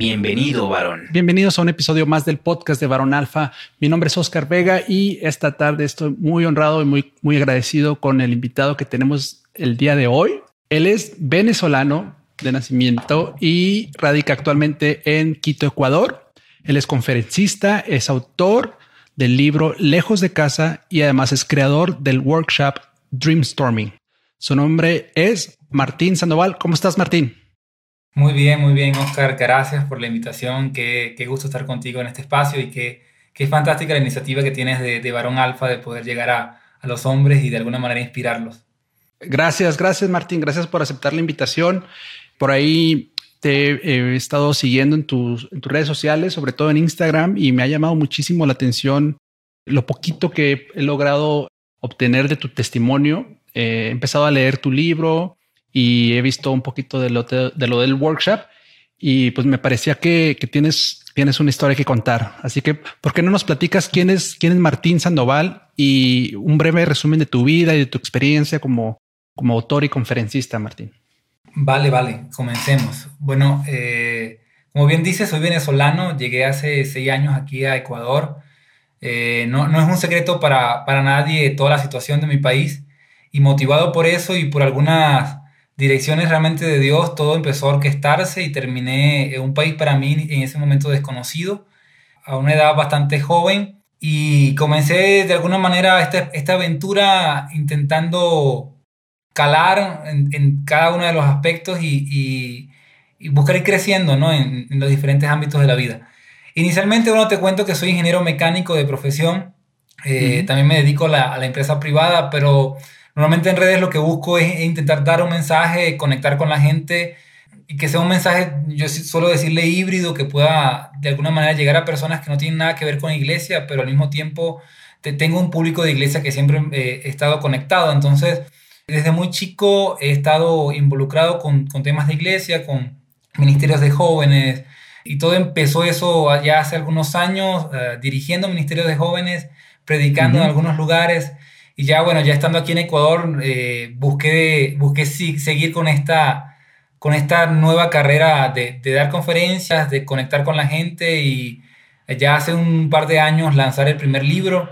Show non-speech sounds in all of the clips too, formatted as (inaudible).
Bienvenido, varón. Bienvenidos a un episodio más del podcast de Varón Alfa. Mi nombre es Oscar Vega y esta tarde estoy muy honrado y muy, muy agradecido con el invitado que tenemos el día de hoy. Él es venezolano de nacimiento y radica actualmente en Quito, Ecuador. Él es conferencista, es autor del libro Lejos de casa y además es creador del workshop Dreamstorming. Su nombre es Martín Sandoval. ¿Cómo estás, Martín? Muy bien, muy bien, Oscar. Gracias por la invitación. Qué, qué gusto estar contigo en este espacio y qué, qué fantástica la iniciativa que tienes de, de Varón Alfa de poder llegar a, a, los hombres y de alguna manera inspirarlos. Gracias, gracias Martín. Gracias por aceptar la invitación. Por ahí te he estado siguiendo en tus, en tus redes sociales, sobre todo en Instagram, y me ha llamado muchísimo la atención lo poquito que he logrado obtener de tu testimonio. he empezado a leer tu libro, y he visto un poquito de lo, de, lo del workshop y pues me parecía que, que, tienes, tienes una historia que contar. Así que, ¿por qué no nos platicas quién es, quién es Martín Sandoval y un breve resumen de tu vida y de tu experiencia como, como autor y conferencista, Martín? Vale, vale, comencemos. Bueno, eh, como bien dices, soy venezolano, llegué hace seis años aquí a Ecuador. Eh, no, no, es un secreto para, para nadie toda la situación de mi país y motivado por eso y por algunas direcciones realmente de Dios, todo empezó a orquestarse y terminé en un país para mí en ese momento desconocido, a una edad bastante joven, y comencé de alguna manera esta, esta aventura intentando calar en, en, cada uno de los aspectos y, y, y buscar ir creciendo ¿no? en, en, los diferentes ámbitos de la vida. Inicialmente, bueno, te cuento que soy ingeniero mecánico de profesión, eh, uh -huh. también me dedico a la, a la empresa privada, pero Normalmente en redes lo que busco es intentar dar un mensaje, conectar con la gente y que sea un mensaje, yo suelo decirle híbrido, que pueda de alguna manera llegar a personas que no tienen nada que ver con iglesia, pero al mismo tiempo te, tengo un público de iglesia que siempre eh, he estado conectado. Entonces, desde muy chico he estado involucrado con, con temas de iglesia, con ministerios de jóvenes, y todo empezó eso ya hace algunos años, uh, dirigiendo ministerios de jóvenes, predicando uh -huh. en algunos lugares. Y ya, bueno, ya estando aquí en Ecuador, eh, busqué, busqué sí, seguir con esta, con esta nueva carrera de, de, dar conferencias, de conectar con la gente y ya hace un par de años lanzar el primer libro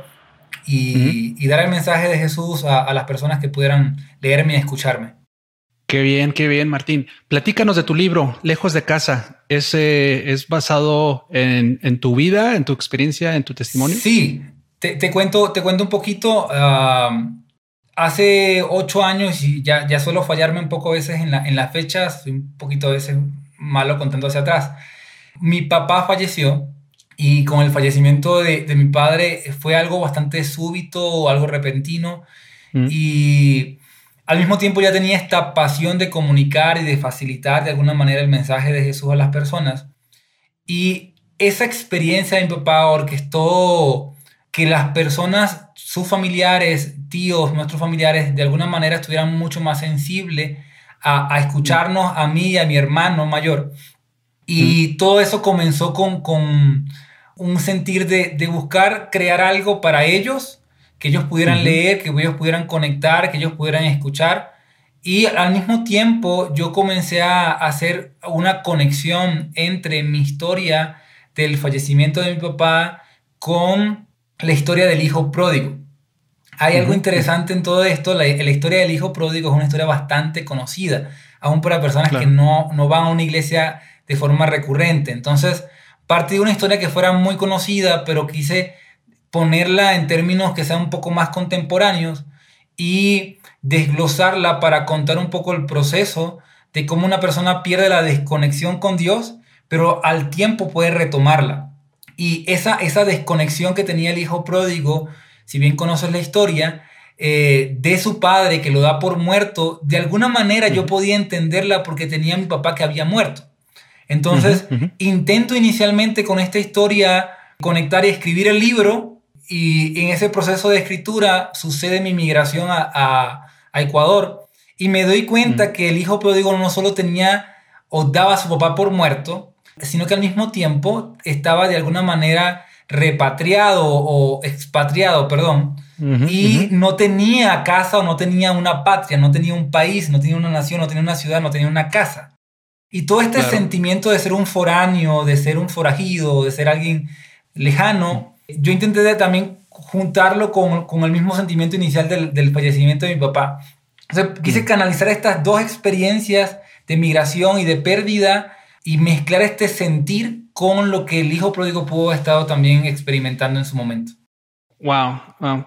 y, uh -huh. y dar el mensaje de Jesús a, a, las personas que pudieran leerme y escucharme. Qué bien, qué bien, Martín. Platícanos de tu libro, Lejos de casa. ¿Es, eh, es basado en, en tu vida, en tu experiencia, en tu testimonio? Sí, te, te, cuento, te cuento un poquito. Uh, hace ocho años, y ya, ya suelo fallarme un poco a veces en, la, en las fechas, soy un poquito a veces malo contando hacia atrás. Mi papá falleció y con el fallecimiento de, de mi padre fue algo bastante súbito, algo repentino. Mm. Y al mismo tiempo ya tenía esta pasión de comunicar y de facilitar de alguna manera el mensaje de Jesús a las personas. Y esa experiencia de mi papá orquestó que las personas, sus familiares, tíos, nuestros familiares, de alguna manera estuvieran mucho más sensibles a, a escucharnos a mí y a mi hermano mayor. Y mm. todo eso comenzó con, con un sentir de, de, buscar crear algo para ellos, que ellos pudieran mm -hmm. leer, que ellos pudieran conectar, que ellos pudieran escuchar. Y al mismo tiempo yo comencé a hacer una conexión entre mi historia del fallecimiento de mi papá con la historia del hijo pródigo. Hay algo interesante en todo esto, la, la, historia del hijo pródigo es una historia bastante conocida, aún para personas claro. que no, no van a una iglesia de forma recurrente. Entonces, parte de una historia que fuera muy conocida, pero quise ponerla en términos que sean un poco más contemporáneos y desglosarla para contar un poco el proceso de cómo una persona pierde la desconexión con Dios, pero al tiempo puede retomarla. Y esa, esa desconexión que tenía el hijo pródigo, si bien conoces la historia, eh, de su padre que lo da por muerto, de alguna manera uh -huh. yo podía entenderla porque tenía a mi papá que había muerto. Entonces, uh -huh, uh -huh. intento inicialmente con esta historia conectar y escribir el libro y en ese proceso de escritura sucede mi migración a, Ecuador y me doy cuenta que el hijo pródigo no solo tenía o daba a su papá por muerto, sino que al mismo tiempo estaba de alguna manera repatriado o expatriado, perdón, y no tenía casa o no tenía una patria, no tenía un país, no tenía una nación, no tenía una ciudad, no tenía una casa. Y todo este sentimiento de ser un foráneo, de ser un forajido, de ser alguien lejano, yo intenté también juntarlo con, con el mismo sentimiento inicial del, del, fallecimiento de mi papá. Entonces, quise canalizar estas dos experiencias de migración y de pérdida y mezclar este sentir con lo que el hijo pródigo pudo haber estado también experimentando en su momento. Wow, wow.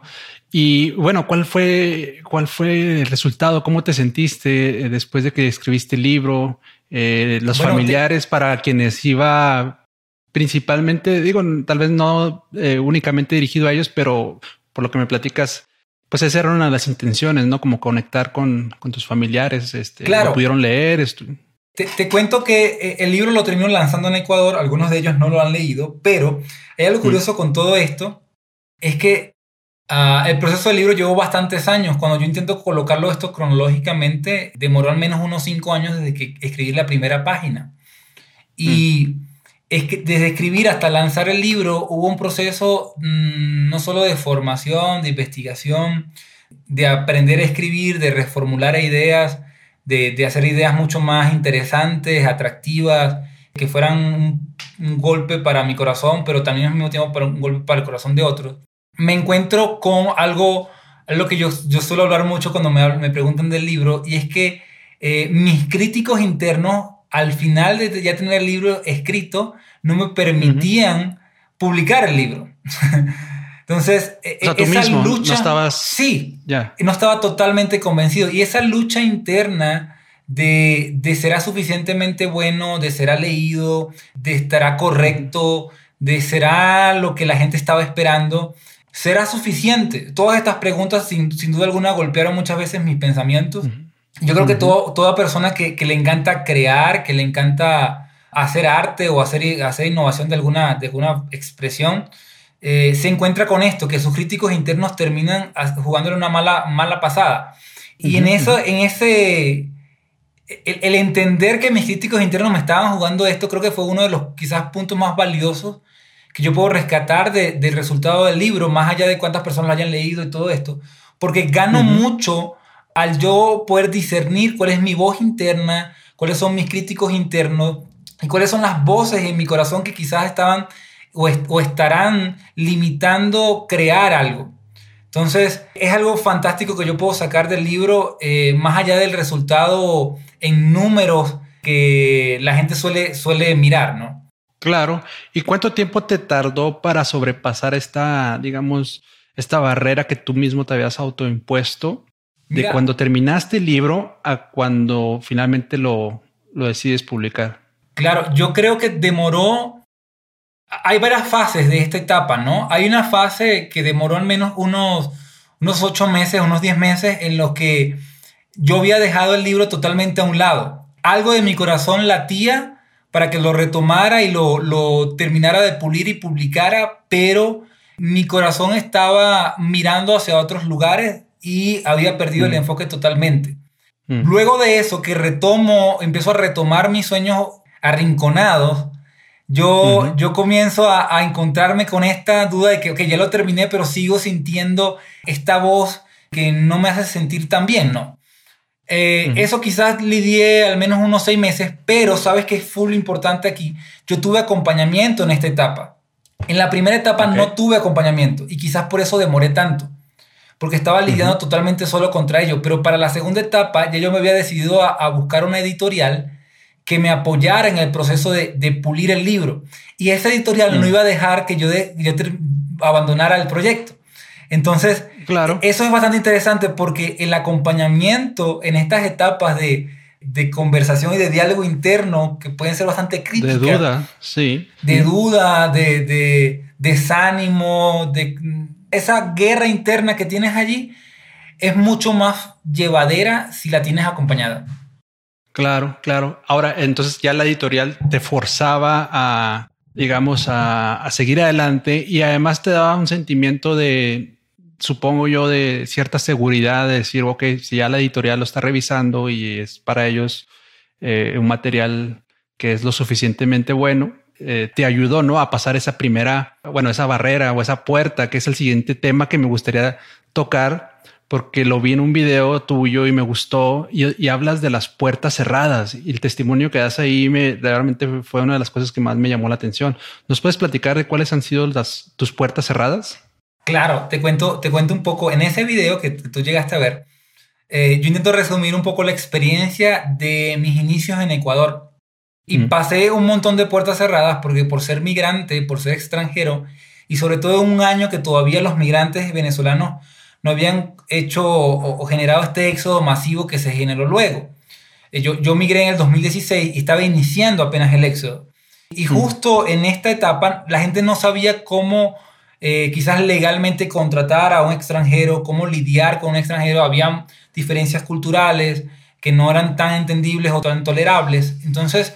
Y bueno, ¿cuál fue, cuál fue el resultado? ¿Cómo te sentiste eh, después de que escribiste el libro? Eh, los familiares para quienes iba principalmente, digo, tal vez no eh, únicamente dirigido a ellos, pero por lo que me platicas, pues esa era una de las intenciones, ¿no? Como conectar con, con tus familiares, este, claro. lo pudieron leer. Te, te, cuento que el libro lo terminó lanzando en Ecuador, algunos de ellos no lo han leído, pero hay algo mm. curioso con todo esto, es que uh, el proceso del libro llevó bastantes años. Cuando yo intento colocarlo esto cronológicamente, demoró al menos unos cinco años desde que escribí la primera página. Y mm. es que desde escribir hasta lanzar el libro hubo un proceso mmm, no solo de formación, de investigación, de aprender a escribir, de reformular ideas, de, de hacer ideas mucho más interesantes, atractivas, que fueran un, un, golpe para mi corazón, pero también al mismo tiempo para un golpe para el corazón de otros me encuentro con algo, algo que yo, yo suelo hablar mucho cuando me, me preguntan del libro, y es que eh, mis críticos internos, al final de ya tener el libro escrito, no me permitían publicar el libro. (laughs) Entonces, e, o sea, tú esa mismo lucha... No estabas... Sí, ya. no estaba totalmente convencido. Y esa lucha interna de, de será suficientemente bueno, de será leído, de estará correcto, de será lo que la gente estaba esperando, ¿Será suficiente? Todas estas preguntas sin, duda alguna golpearon muchas veces mis pensamientos. Yo creo que toda persona que, le encanta crear, que le encanta hacer arte o hacer, hacer innovación de alguna, de alguna expresión, eh, se encuentra con esto, que sus críticos internos terminan jugándole una mala, mala pasada. Y en eso, en ese, el, el, entender que mis críticos internos me estaban jugando esto, creo que fue uno de los quizás puntos más valiosos que yo puedo rescatar de, del resultado del libro, más allá de cuántas personas lo hayan leído y todo esto, porque gano mucho al yo poder discernir cuál es mi voz interna, cuáles son mis críticos internos y cuáles son las voces en mi corazón que quizás estaban o, o estarán limitando crear algo. Entonces, es algo fantástico que yo puedo sacar del libro, eh, más allá del resultado en números que la gente suele, suele mirar, ¿no? Claro. ¿Y cuánto tiempo te tardó para sobrepasar esta, digamos, esta barrera que tú mismo te habías autoimpuesto de cuando terminaste el libro a cuando finalmente lo, lo decides publicar? Claro, yo creo que demoró. Hay varias fases de esta etapa, ¿no? Hay una fase que demoró al menos unos, unos ocho meses, unos diez meses, en los que yo había dejado el libro totalmente a un lado. Algo de mi corazón latía para que lo retomara y lo, terminara de pulir y publicara, pero mi corazón estaba mirando hacia otros lugares y había perdido el mm. enfoque totalmente. Mm. Luego de eso, que retomo, empiezo a retomar mis sueños arrinconados, yo, yo comienzo a, encontrarme con esta duda de que, ya lo terminé, pero sigo sintiendo esta voz que no me hace sentir tan bien, ¿no? Eh, eso quizás lidié al menos unos seis meses, pero sabes que es full importante aquí. Yo tuve acompañamiento en esta etapa. En la primera etapa no tuve acompañamiento y quizás por eso demoré tanto, porque estaba lidiando totalmente solo contra ello. Pero para la segunda etapa ya yo me había decidido a, buscar una editorial que me apoyara en el proceso de, pulir el libro. Y esa editorial no iba a dejar que yo, de, yo abandonara el proyecto. Entonces, claro. eso es bastante interesante porque el acompañamiento en estas etapas de, conversación y de diálogo interno, que pueden ser bastante críticas. De duda, sí. De duda, de, de desánimo, de esa guerra interna que tienes allí, es mucho más llevadera si la tienes acompañada. Claro, claro. Ahora, entonces ya la editorial te forzaba a digamos, a, seguir adelante y además te daba un sentimiento de, supongo yo, de cierta seguridad, de decir, ok, si ya la editorial lo está revisando y es para ellos eh, un material que es lo suficientemente bueno, eh, te ayudó, ¿no? A pasar esa primera, bueno, esa barrera o esa puerta, que es el siguiente tema que me gustaría tocar, porque lo vi en un video tuyo y me gustó y, hablas de las puertas cerradas y el testimonio que das ahí me realmente fue una de las cosas que más me llamó la atención. ¿Nos puedes platicar de cuáles han sido las, tus puertas cerradas? Claro, te cuento, te cuento un poco. En ese video que tú llegaste a ver, eh, yo intento resumir un poco la experiencia de mis inicios en Ecuador. Y mm. pasé un montón de puertas cerradas porque por ser migrante, por ser extranjero, y sobre todo un año que todavía los migrantes venezolanos no habían hecho o, generado este éxodo masivo que se generó luego. Eh, yo, yo migré en el 2016 y estaba iniciando apenas el éxodo. Y mm. justo en esta etapa la gente no sabía cómo eh, quizás legalmente contratar a un extranjero, cómo lidiar con un extranjero. Habían diferencias culturales que no eran tan entendibles o tan tolerables. Entonces,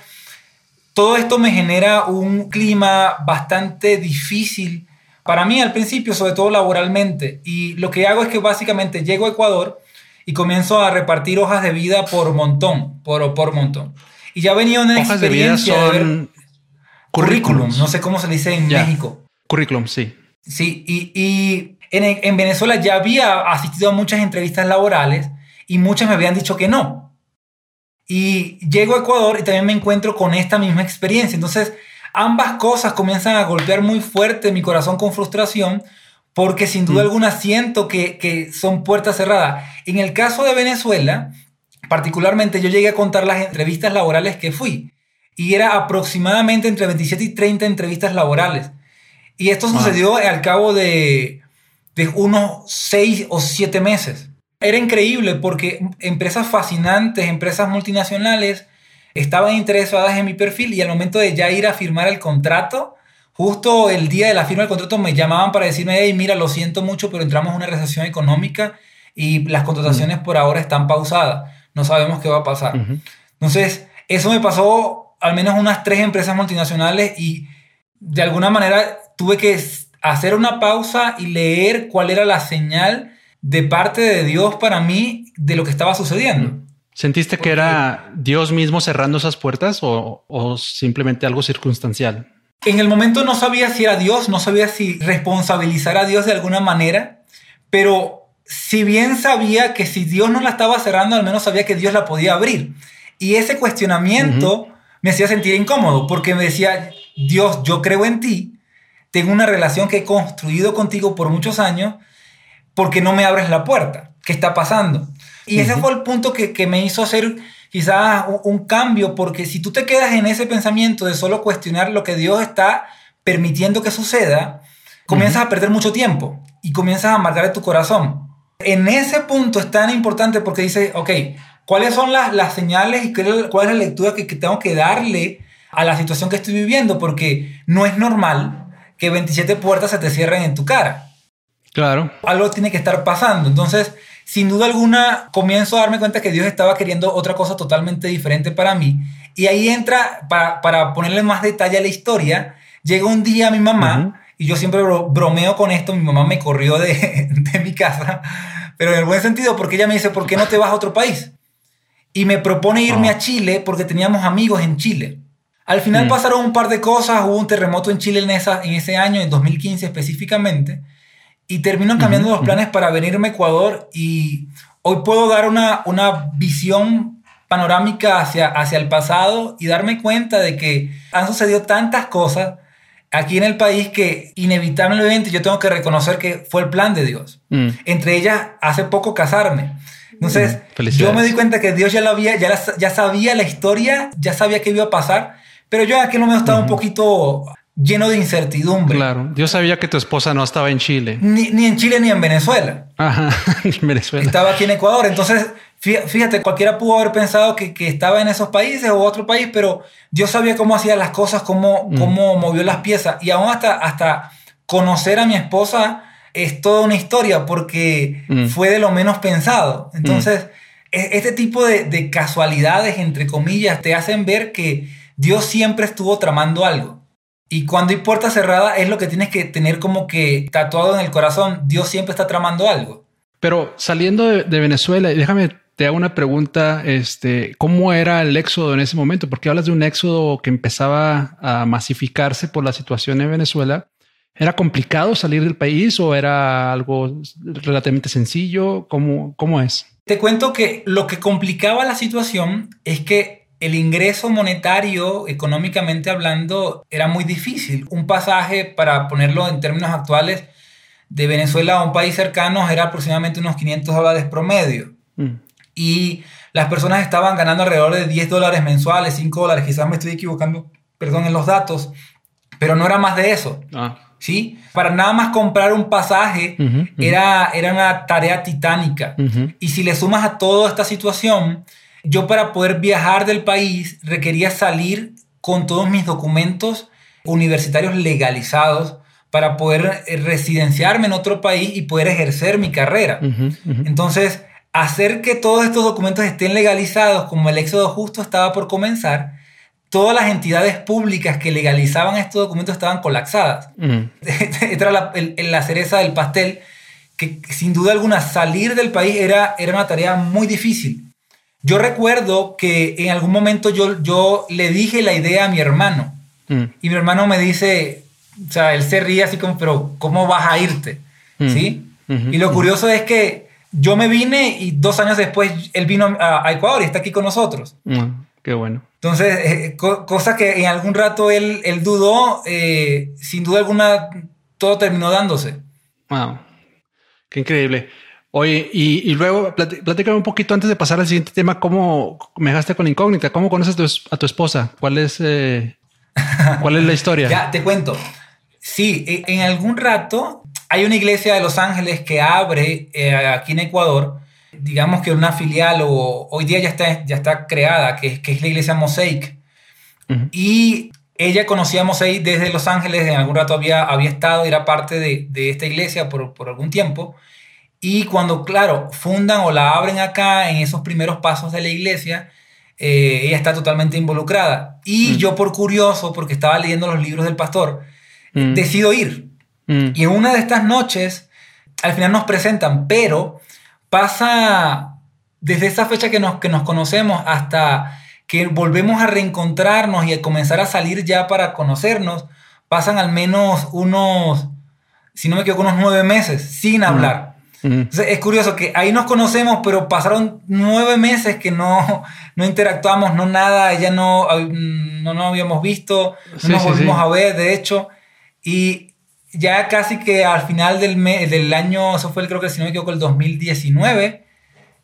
todo esto me genera un clima bastante difícil para mí al principio, sobre todo laboralmente. Y lo que hago es que básicamente llego a Ecuador y comienzo a repartir hojas de vida por montón, por, por montón. Y ya venía una hojas experiencia de, vida son currículum, no sé cómo se dice en México. Currículum, sí. Sí, y, y en, en, Venezuela ya había asistido a muchas entrevistas laborales y muchas me habían dicho que no. Y llego a Ecuador y también me encuentro con esta misma experiencia. Entonces, ambas cosas comienzan a golpear muy fuerte mi corazón con frustración porque sin duda mm. alguna siento que, que, son puertas cerradas. En el caso de Venezuela, particularmente yo llegué a contar las entrevistas laborales que fui y era aproximadamente entre 27 y 30 entrevistas laborales. Y esto sucedió al cabo de, de unos 6 o 7 meses. Era increíble porque empresas fascinantes, empresas multinacionales, estaban interesadas en mi perfil y al momento de ya ir a firmar el contrato, justo el día de la firma del contrato me llamaban para decirme, hey, mira, lo siento mucho, pero entramos en una recesión económica y las contrataciones por ahora están pausadas. No sabemos qué va a pasar. Entonces, eso me pasó al menos unas tres empresas multinacionales y de alguna manera tuve que hacer una pausa y leer cuál era la señal de parte de Dios para mí de lo que estaba sucediendo. ¿Sentiste que era Dios mismo cerrando esas puertas o, simplemente algo circunstancial? En el momento no sabía si era Dios, no sabía si responsabilizar a Dios de alguna manera, pero si bien sabía que si Dios no la estaba cerrando, al menos sabía que Dios la podía abrir. Y ese cuestionamiento me hacía sentir incómodo porque me decía, Dios, yo creo en ti, tengo una relación que he construido contigo por muchos años, porque no me abres la puerta? ¿Qué está pasando? Y ese fue el punto que, que me hizo hacer quizás un, cambio, porque si tú te quedas en ese pensamiento de solo cuestionar lo que Dios está permitiendo que suceda, comienzas a perder mucho tiempo y comienzas a amargar tu corazón. En ese punto es tan importante porque dice, ok, ¿cuáles son las, las señales y cuál es la lectura que, que tengo que darle a la situación que estoy viviendo? Porque no es normal que 27 puertas se te cierren en tu cara. Claro. Algo tiene que estar pasando. Entonces, sin duda alguna comienzo a darme cuenta que Dios estaba queriendo otra cosa totalmente diferente para mí. Y ahí entra, para, ponerle más detalle a la historia, llega un día mi mamá, y yo siempre bromeo con esto, mi mamá me corrió (laughs) de, mi casa, pero en el buen sentido, porque ella me dice, ¿por qué no te vas a otro país? Y me propone irme ah. a Chile porque teníamos amigos en Chile. Al final mm. pasaron un par de cosas, hubo un terremoto en Chile en, esa, en ese año, en 2015 específicamente, y termino cambiando los planes para venirme a Ecuador y hoy puedo dar una, una visión panorámica hacia, hacia el pasado y darme cuenta de que han sucedido tantas cosas aquí en el país que inevitablemente yo tengo que reconocer que fue el plan de Dios. Mm. Entre ellas, hace poco casarme. Entonces, mm, yo me di cuenta que Dios ya lo había, ya, ya sabía la historia, ya sabía qué iba a pasar, pero yo aquí no me estaba un poquito lleno de incertidumbre. Claro, yo sabía que tu esposa no estaba en Chile. Ni, en Chile ni en Venezuela. Ajá, (laughs) en Venezuela. Estaba aquí en Ecuador. Entonces, fíjate, cualquiera pudo haber pensado que, estaba en esos países o otro país, pero yo sabía cómo hacía las cosas, cómo, mm. cómo movió las piezas. Y aún hasta, hasta conocer a mi esposa es toda una historia porque mm. fue de lo menos pensado. Entonces, e, este tipo de, de casualidades, entre comillas, te hacen ver que Dios siempre estuvo tramando algo. Y cuando hay puerta cerrada es lo que tienes que tener como que tatuado en el corazón. Dios siempre está tramando algo. Pero saliendo de, de Venezuela, déjame te hago una pregunta, este, ¿cómo era el éxodo en ese momento? Porque hablas de un éxodo que empezaba a masificarse por la situación en Venezuela. ¿Era complicado salir del país o era algo relativamente sencillo? ¿Cómo, cómo es? Te cuento que lo que complicaba la situación es que el ingreso monetario, económicamente hablando, era muy difícil. Un pasaje, para ponerlo en términos actuales, de Venezuela a un país cercano era aproximadamente unos 500 dólares promedio. Mm y las personas estaban ganando alrededor de 10 dólares mensuales, 5 dólares, quizás me estoy equivocando, perdón, en los datos, pero no era más de eso. Ah. ¿Sí? Para nada más comprar un pasaje Era, era una tarea titánica. Y si le sumas a toda esta situación, yo para poder viajar del país requería salir con todos mis documentos universitarios legalizados para poder eh, residenciarme en otro país y poder ejercer mi carrera. Entonces, hacer que todos estos documentos estén legalizados, como el éxodo justo estaba por comenzar, todas las entidades públicas que legalizaban estos documentos estaban colapsadas. (laughs) Esta era la, cereza del pastel, que sin duda alguna salir del país era, era una tarea muy difícil. Yo recuerdo que en algún momento yo, yo le dije la idea a mi hermano y mi hermano me dice, o sea, él se ríe así como, pero ¿cómo vas a irte? ¿Sí? Y lo curioso es que yo me vine y dos años después él vino a, Ecuador y está aquí con nosotros. Mm, qué bueno. Entonces, eh, cosa que en algún rato él, él dudó, eh, sin duda alguna, todo terminó dándose. Wow, qué increíble. Oye, y, y luego platícame un poquito antes de pasar al siguiente tema, ¿cómo me dejaste con incógnita? ¿Cómo conoces a tu esposa? ¿Cuál es, eh, ¿cuál es la historia? (laughs) ya, te cuento. Sí, e, en algún rato hay una iglesia de Los Ángeles que abre eh, aquí en Ecuador, digamos que una filial o hoy día ya está, ya está creada, que, que es la iglesia Mosaic. Y ella conocía a Mosaic desde Los Ángeles, en algún rato había, había estado, era parte de, de esta iglesia por, por, algún tiempo. Y cuando, claro, fundan o la abren acá en esos primeros pasos de la iglesia, eh, ella está totalmente involucrada. Y yo por curioso, porque estaba leyendo los libros del pastor, decido ir. Mm. Y en una de estas noches, al final nos presentan, pero pasa desde esa fecha que nos, que nos conocemos hasta que volvemos a reencontrarnos y a comenzar a salir ya para conocernos, pasan al menos unos, si no me equivoco, unos nueve meses sin mm. Entonces, es curioso que ahí nos conocemos, pero pasaron nueve meses que no, no interactuamos, no nada, ya no, no nos habíamos visto, no nos volvimos a ver, de hecho. Y ya casi que al final del, del año, eso fue creo que si no me equivoco, el 2019,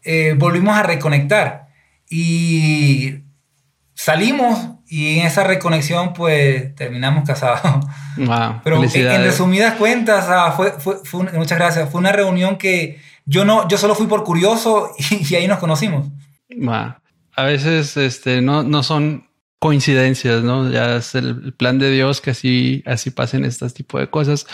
eh, volvimos a reconectar. Y salimos y en esa reconexión pues terminamos casados. (laughs) Pero en, resumidas cuentas, ah, fue, fue, muchas gracias, fue una reunión que yo, no, yo solo fui por curioso (laughs) y, ahí nos conocimos. A veces este, no, no son coincidencias, ¿no? Ya es el plan de Dios que así, así pasen estas tipo de cosas.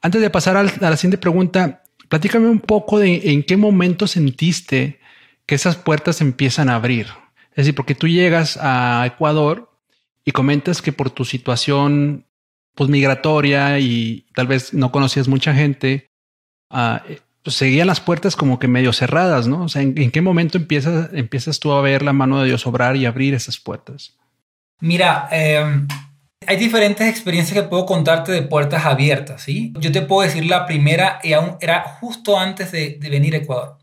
Antes de pasar a la siguiente pregunta, platícame un poco de en qué momento sentiste que esas puertas empiezan a abrir. Es decir, porque tú llegas a Ecuador y comentas que por tu situación pues, migratoria y tal vez no conocías mucha gente, uh, pues seguían las puertas como que medio cerradas, ¿no? O sea, ¿en, qué momento empiezas, empiezas tú a ver la mano de Dios obrar y abrir esas puertas? Mira, em, hay diferentes experiencias que puedo contarte de puertas abiertas, ¿sí? Yo te puedo decir la primera y aún era justo antes de, venir a Ecuador.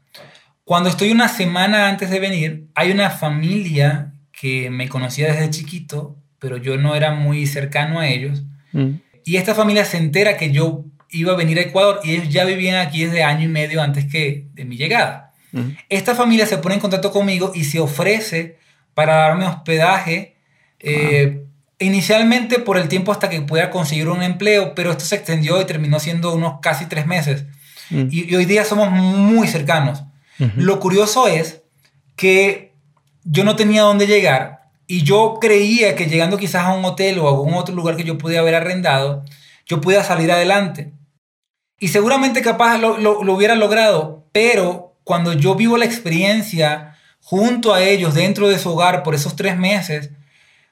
Cuando estoy una semana antes de venir, hay una familia que me conocía desde chiquito, pero yo no era muy cercano a ellos. Mm. Y esta familia se entera que yo iba a venir a Ecuador y ellos ya vivían aquí desde año y medio antes que de mi llegada. Mm. Esta familia se pone en contacto conmigo y se ofrece para darme hospedaje eh, inicialmente por el tiempo hasta que pueda conseguir un empleo, pero esto se extendió y terminó siendo unos casi tres meses. Mm. Y, hoy día somos muy cercanos. Lo curioso es que yo no tenía dónde llegar y yo creía que llegando quizás a un hotel o a algún otro lugar que yo pudiera haber arrendado, yo pudiera salir adelante. Y seguramente capaz lo, lo, hubiera logrado, pero cuando yo vivo la experiencia junto a ellos dentro de su hogar por esos tres meses,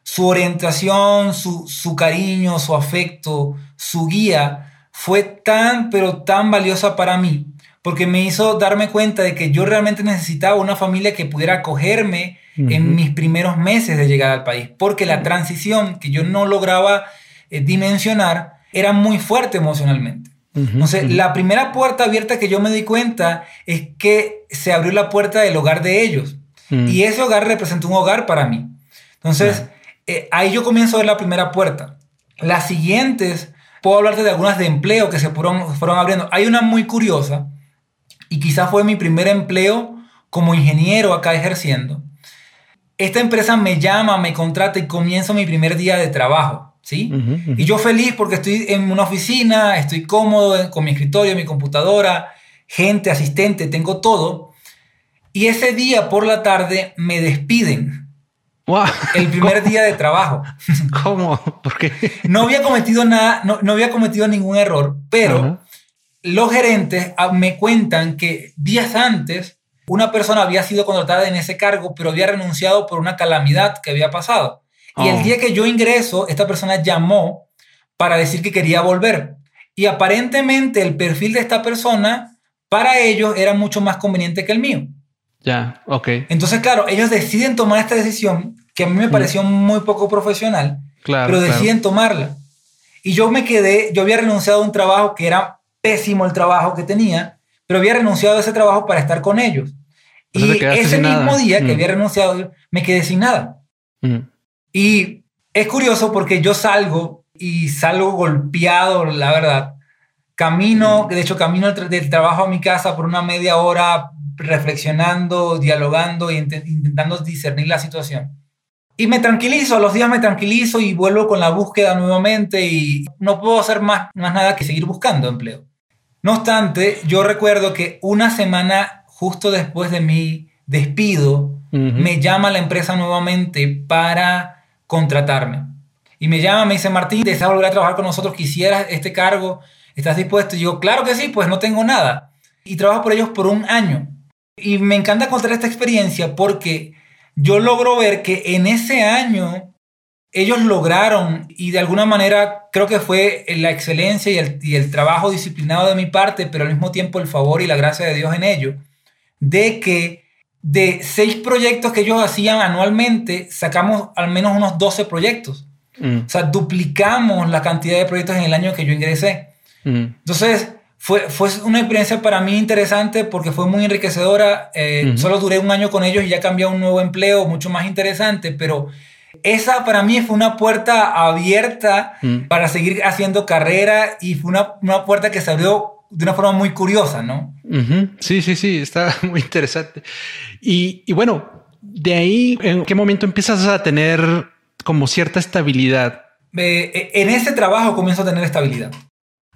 su orientación, su, su cariño, su afecto, su guía fue tan, pero tan valiosa para mí, porque me hizo darme cuenta de que yo realmente necesitaba una familia que pudiera acogerme en mis primeros meses de llegar al país, porque la transición que yo no lograba eh, dimensionar era muy fuerte emocionalmente. Entonces, la primera puerta abierta que yo me di cuenta es que se abrió la puerta del hogar de ellos. Y ese hogar representó un hogar para mí. Entonces, eh, ahí yo comienzo a ver la primera puerta. Las siguientes, puedo hablarte de algunas de empleo que se fueron, fueron abriendo. Hay una muy curiosa, y quizás fue mi primer empleo como ingeniero acá ejerciendo. Esta empresa me llama, me contrata y comienzo mi primer día de trabajo. ¿sí? Y yo feliz porque estoy en una oficina, estoy cómodo con mi escritorio, mi computadora, gente, asistente, tengo todo. Y ese día por la tarde me despiden. El primer día de trabajo. (laughs) ¿Cómo? ¿Por qué? No había cometido nada, no, había cometido ningún error, pero los gerentes ah, me cuentan que días antes una persona había sido contratada en ese cargo, pero había renunciado por una calamidad que había pasado. Y el oh. día que yo ingreso, esta persona llamó para decir que quería volver. Y aparentemente el perfil de esta persona para ellos era mucho más conveniente que el mío. Ya, ok. Entonces, claro, ellos deciden tomar esta decisión que a mí me mm. pareció muy poco profesional, claro, pero deciden tomarla. Y yo me quedé, yo había renunciado a un trabajo que era pésimo el trabajo que tenía, pero había renunciado a ese trabajo para estar con ellos. Y ese mismo día que mm. había renunciado, me quedé sin nada. Mm. Y es curioso porque yo salgo y salgo golpeado, la verdad. Camino, de hecho, camino del trabajo a mi casa por una media hora reflexionando, dialogando y intentando discernir la situación. Y me tranquilizo, a los días me tranquilizo y vuelvo con la búsqueda nuevamente y no puedo hacer más, más nada que seguir buscando empleo. No obstante, yo recuerdo que una semana justo después de mi despido, me llama la empresa nuevamente para contratarme. Y me llama, me dice, Martín, ¿deseas volver a trabajar con nosotros? ¿Quisieras este cargo? ¿Estás dispuesto? Y yo, claro que sí, pues no tengo nada. Y trabajo por ellos por un año. Y me encanta contar esta experiencia porque yo logro ver que en ese año ellos lograron, y de alguna manera creo que fue la excelencia y el, y el trabajo disciplinado de mi parte, pero al mismo tiempo el favor y la gracia de Dios en ello, de que de seis proyectos que ellos hacían anualmente, sacamos al menos unos 12 proyectos. Mm. O sea, duplicamos la cantidad de proyectos en el año que yo ingresé. Mm. Entonces, fue, fue una experiencia para mí interesante porque fue muy enriquecedora. Eh, solo duré un año con ellos y ya cambié a un nuevo empleo mucho más interesante, pero esa para mí fue una puerta abierta mm. para seguir haciendo carrera y fue una, una puerta que se abrió de una forma muy curiosa, ¿no? Sí, sí, sí, está (laughs) muy interesante. Y, y, bueno, de ahí, ¿en qué momento empiezas a tener como cierta estabilidad? E, en ese trabajo comienzo a tener estabilidad.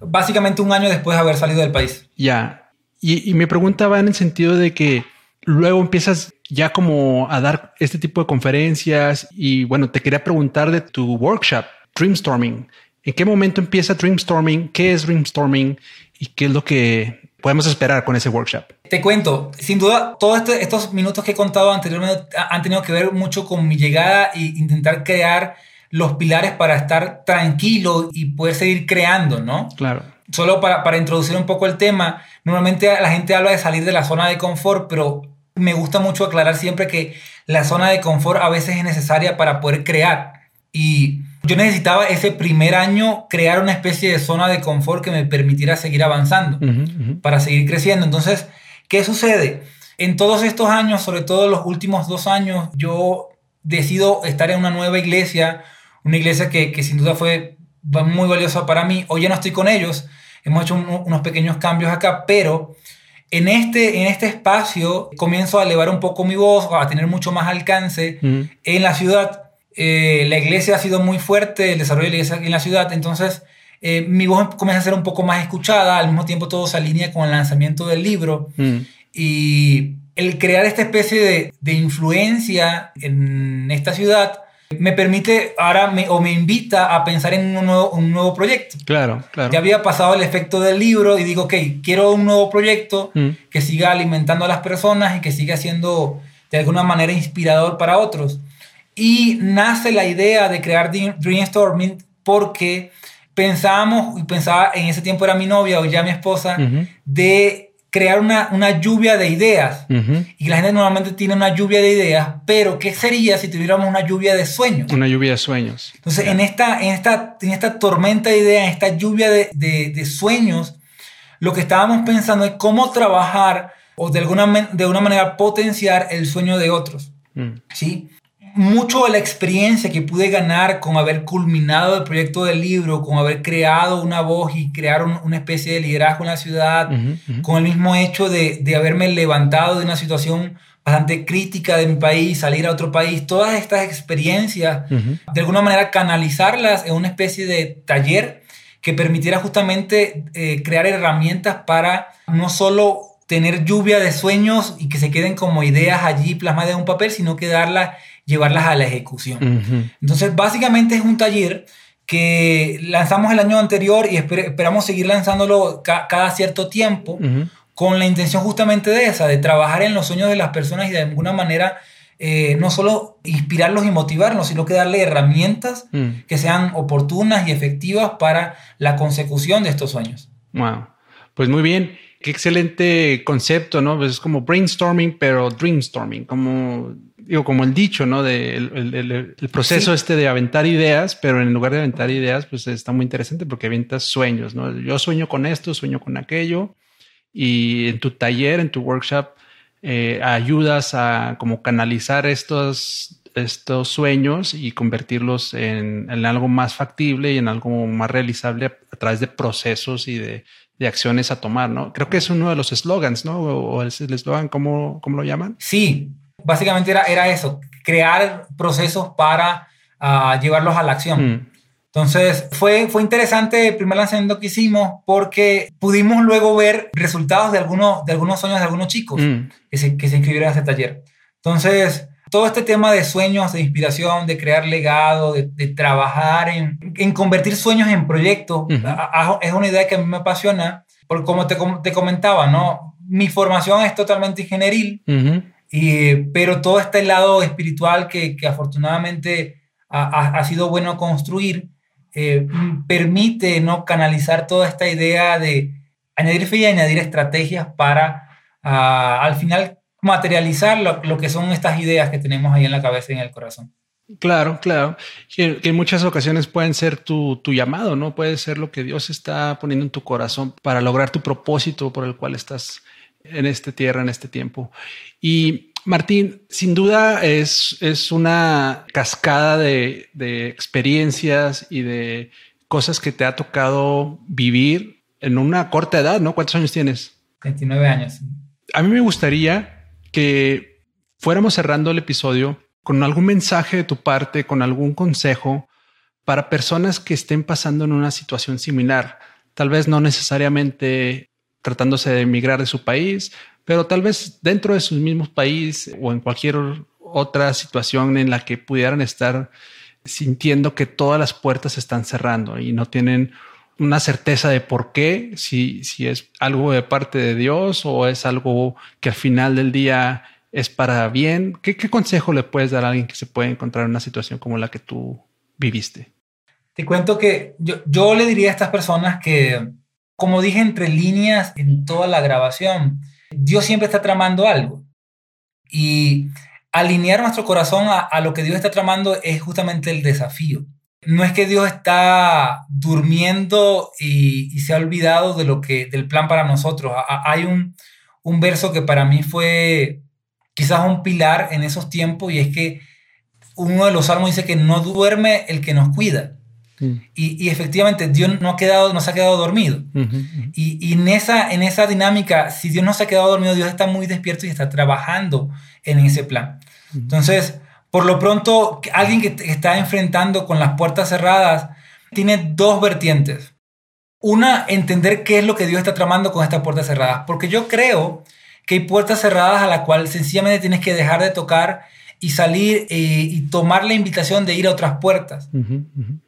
Básicamente un año después de haber salido del país. Ya. Y, y me preguntaba en el sentido de que luego empiezas ya como a dar este tipo de conferencias y bueno, te quería preguntar de tu workshop, Dreamstorming. ¿En qué momento empieza Dreamstorming? ¿Qué es Dreamstorming? ¿Y qué es lo que podemos esperar con ese workshop? Te cuento, sin duda, todos este, estos minutos que he contado anteriormente han tenido que ver mucho con mi llegada e intentar crear los pilares para estar tranquilo y poder seguir creando, ¿no? Claro. Solo para, para introducir un poco el tema, normalmente la gente habla de salir de la zona de confort, pero me gusta mucho aclarar siempre que la zona de confort a veces es necesaria para poder crear. Y yo necesitaba ese primer año crear una especie de zona de confort que me permitiera seguir avanzando, para seguir creciendo. Entonces, ¿qué sucede? En todos estos años, sobre todo los últimos dos años, yo decido estar en una nueva iglesia, una iglesia que, que sin duda fue muy valiosa para mí. Hoy ya no estoy con ellos, hemos hecho unos pequeños cambios acá, pero en este, en este espacio comienzo a elevar un poco mi voz, a tener mucho más alcance en la ciudad eh, la iglesia ha sido muy fuerte, el desarrollo de la iglesia en la ciudad, entonces eh, mi voz comienza a ser un poco más escuchada, al mismo tiempo todo se alinea con el lanzamiento del libro mm. y el crear esta especie de, de, influencia en esta ciudad me permite ahora me, o me invita a pensar en un nuevo, un nuevo proyecto. Claro, claro. Ya había pasado el efecto del libro y digo, ok, quiero un nuevo proyecto mm. que siga alimentando a las personas y que siga siendo de alguna manera inspirador para otros. Y nace la idea de crear Dreamstorming porque pensábamos, y pensaba, en ese tiempo era mi novia o ya mi esposa, de crear una, una, lluvia de ideas. Y la gente normalmente tiene una lluvia de ideas, pero ¿qué sería si tuviéramos una lluvia de sueños? Una lluvia de sueños. Entonces, en, esta, en, esta, en esta tormenta de ideas, en esta lluvia de, de, de sueños, lo que estábamos pensando es cómo trabajar o de alguna, de una manera potenciar el sueño de otros. Mm. ¿sí? Mucho de la experiencia que pude ganar con haber culminado el proyecto del libro, con haber creado una voz y crear una especie de liderazgo en la ciudad, con el mismo hecho de, de haberme levantado de una situación bastante crítica de mi país, salir a otro país, todas estas experiencias, de alguna manera canalizarlas en una especie de taller que permitiera justamente eh, crear herramientas para no solo tener lluvia de sueños y que se queden como ideas allí plasmadas en un papel, sino que darlas, llevarlas a la ejecución. Entonces, básicamente es un taller que lanzamos el año anterior y esperamos seguir lanzándolo cada cierto tiempo con la intención justamente de esa, de trabajar en los sueños de las personas y de alguna manera eh, no solo inspirarlos y motivarlos, sino que darle herramientas mm. que sean oportunas y efectivas para la consecución de estos sueños. Wow, pues muy bien. Qué excelente concepto, ¿no? Pues es como brainstorming, pero dreamstorming, como digo, como el dicho, ¿no? De el, proceso este de aventar ideas, pero en lugar de aventar ideas, pues está muy interesante porque aventas sueños, ¿no? Yo sueño con esto, sueño con aquello, y en tu taller, en tu workshop, eh, ayudas a como canalizar estos, estos sueños y convertirlos en, algo más factible y en algo más realizable a, través de procesos y de, acciones a tomar, ¿no? Creo que es uno de los eslogans, ¿no? O, el eslogan, ¿cómo, ¿cómo, lo llaman? Sí, básicamente era, era eso, crear procesos para ah, llevarlos a la acción. Mm. Entonces fue, fue interesante el primer lanzamiento que hicimos porque pudimos luego ver resultados de algunos, de algunos sueños de algunos chicos mm. que, se, que se inscribieron a este taller. Entonces, todo este tema de sueños, de inspiración, de crear legado, de, de trabajar en, en, convertir sueños en proyectos, es una idea que a mí me apasiona, porque como te, te comentaba, ¿no? mi formación es totalmente ingenieril, y, pero todo este lado espiritual que, que afortunadamente ha, ha, sido bueno construir, eh, permite ¿no? canalizar toda esta idea de añadir fe y añadir estrategias para ah, al final materializar lo, que son estas ideas que tenemos ahí en la cabeza y en el corazón. Claro, claro. Que, en muchas ocasiones pueden ser tu, tu, llamado, ¿no? Puede ser lo que Dios está poniendo en tu corazón para lograr tu propósito por el cual estás en esta tierra, en este tiempo. Y Martín, sin duda es, es una cascada de, experiencias y de cosas que te ha tocado vivir en una corta edad, ¿no? ¿Cuántos años tienes? 29 años. A mí me gustaría que fuéramos cerrando el episodio con algún mensaje de tu parte, con algún consejo para personas que estén pasando en una situación similar. Tal vez no necesariamente tratándose de emigrar de su país, pero tal vez dentro de sus mismos países o en cualquier otra situación en la que pudieran estar sintiendo que todas las puertas se están cerrando y no tienen una certeza de por qué, si, si es algo de parte de Dios o es algo que al final del día es para bien. ¿Qué, qué consejo le puedes dar a alguien que se puede encontrar en una situación como la que tú viviste? Te cuento que yo, yo le diría a estas personas que, como dije entre líneas en toda la grabación, Dios siempre está tramando algo. Y alinear nuestro corazón a, lo que Dios está tramando es justamente el desafío. No es que Dios está durmiendo y, se ha olvidado de lo que, del plan para nosotros. hay un, un verso que para mí fue quizás un pilar en esos tiempos y es que uno de los salmos dice que no duerme el que nos cuida. Mm. Y, efectivamente, Dios no, ha quedado, no se ha quedado dormido. y, en, esa, en esa dinámica, si Dios no se ha quedado dormido, Dios está muy despierto y está trabajando en ese plan. Entonces, por lo pronto, alguien que está enfrentando con las puertas cerradas tiene dos vertientes. Una, entender qué es lo que Dios está tramando con estas puertas cerradas. Porque yo creo que hay puertas cerradas a la cual sencillamente tienes que dejar de tocar y salir eh, y tomar la invitación de ir a otras puertas.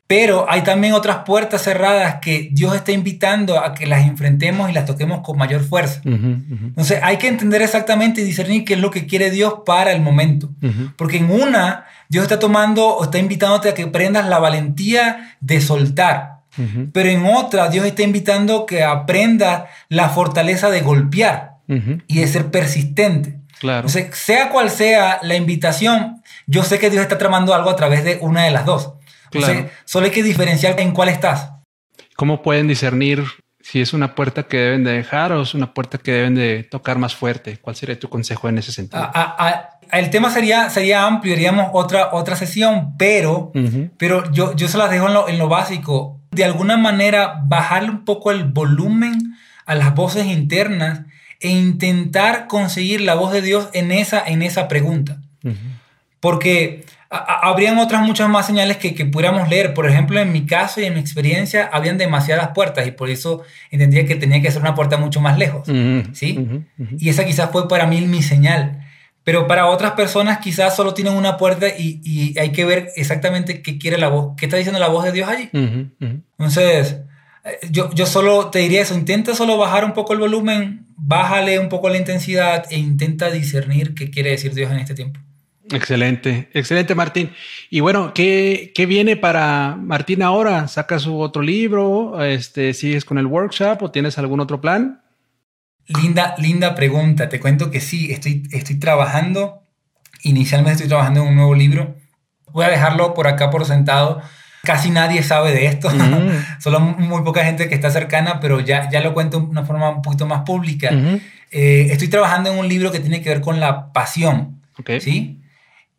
Pero hay también otras puertas cerradas que Dios está invitando a que las enfrentemos y las toquemos con mayor fuerza. Entonces hay que entender exactamente y discernir qué es lo que quiere Dios para el momento. Porque en una, Dios está tomando o está invitándote a que prendas la valentía de soltar. Pero en otra, Dios está invitando que aprendas la fortaleza de golpear y de ser persistente. Claro. sea cual sea la invitación, yo sé que Dios está tramando algo a través de una de las dos. Claro. solo hay que diferenciar en cuál estás. ¿Cómo pueden discernir si es una puerta que deben de dejar o es una puerta que deben de tocar más fuerte? ¿Cuál sería tu consejo en ese sentido? el tema sería, sería amplio, haríamos otra, otra sesión, pero, pero yo, yo se las dejo en lo, en lo básico. De alguna manera, bajarle un poco el volumen a las voces internas e intentar conseguir la voz de Dios en esa, en esa pregunta. Porque habrían otras muchas más señales que, que, pudiéramos leer. Por ejemplo, en mi caso y en mi experiencia, habían demasiadas puertas y por eso entendía que tenía que ser una puerta mucho más lejos. ¿sí? Y esa quizás fue para mí mi señal. Pero para otras personas quizás solo tienen una puerta y, y hay que ver exactamente qué quiere la voz, qué está diciendo la voz de Dios allí. Entonces, yo, yo solo te diría eso, intenta solo bajar un poco el volumen, bájale un poco la intensidad e intenta discernir qué quiere decir Dios en este tiempo. Excelente, excelente Martín. Y bueno, ¿qué, qué viene para Martín ahora? ¿Sacas su otro libro? Este, ¿Sigues con el workshop o tienes algún otro plan? Linda, linda pregunta. Te cuento que sí, estoy, estoy trabajando. Inicialmente estoy trabajando en un nuevo libro. Voy a dejarlo por acá por sentado casi nadie sabe de esto, mm. (laughs) solo muy poca gente que está cercana, pero ya, ya lo cuento de una forma un poquito más pública. Eh, estoy trabajando en un libro que tiene que ver con la pasión, ¿sí?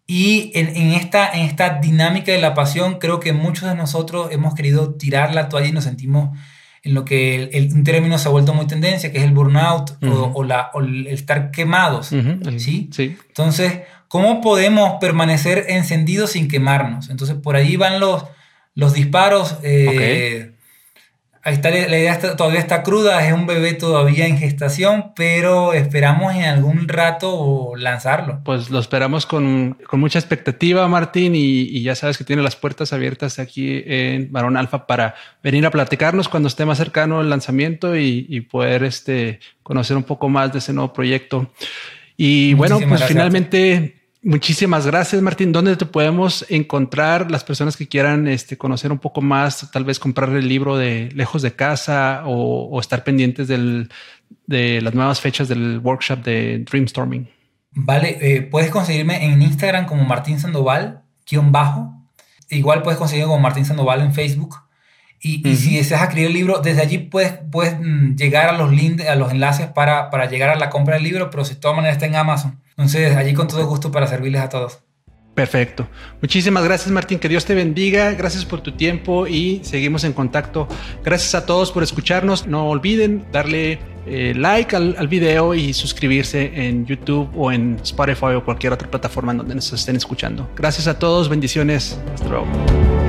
Y en, en, esta, en esta dinámica de la pasión, creo que muchos de nosotros hemos querido tirar la toalla y nos sentimos en lo que el, un término se ha vuelto muy tendencia, que es el burnout o, la, o, el estar quemados, ¿sí? Sí. Entonces, ¿cómo podemos permanecer encendidos sin quemarnos? Entonces, por ahí van los, los disparos, eh, ahí está, la idea todavía está cruda, es un bebé todavía en gestación, pero esperamos en algún rato lanzarlo. Pues lo esperamos con, mucha expectativa, Martín, y, ya sabes que tiene las puertas abiertas aquí en Barón Alfa para venir a platicarnos cuando esté más cercano el lanzamiento y, poder este, conocer un poco más de ese nuevo proyecto. Y bueno, pues finalmente Muchísimas gracias, Martín. ¿Dónde te podemos encontrar las personas que quieran este, conocer un poco más, tal vez comprar el libro de Lejos de Casa o, estar pendientes de las nuevas fechas del workshop de Dreamstorming? Vale, eh, puedes conseguirme en Instagram como Martín Sandoval, guion bajo. Igual puedes conseguirme como Martín Sandoval en Facebook. Y, si deseas adquirir el libro, desde allí puedes, puedes mm, llegar a los links, a los enlaces para, para llegar a la compra del libro, pero si de todas maneras está en Amazon. Entonces, allí con todo gusto para servirles a todos. Perfecto. Muchísimas gracias, Martín. Que Dios te bendiga. Gracias por tu tiempo y seguimos en contacto. Gracias a todos por escucharnos. No olviden darle eh, like al, al, video y suscribirse en YouTube o en Spotify o cualquier otra plataforma donde nos estén escuchando. Gracias a todos. Bendiciones. Hasta luego.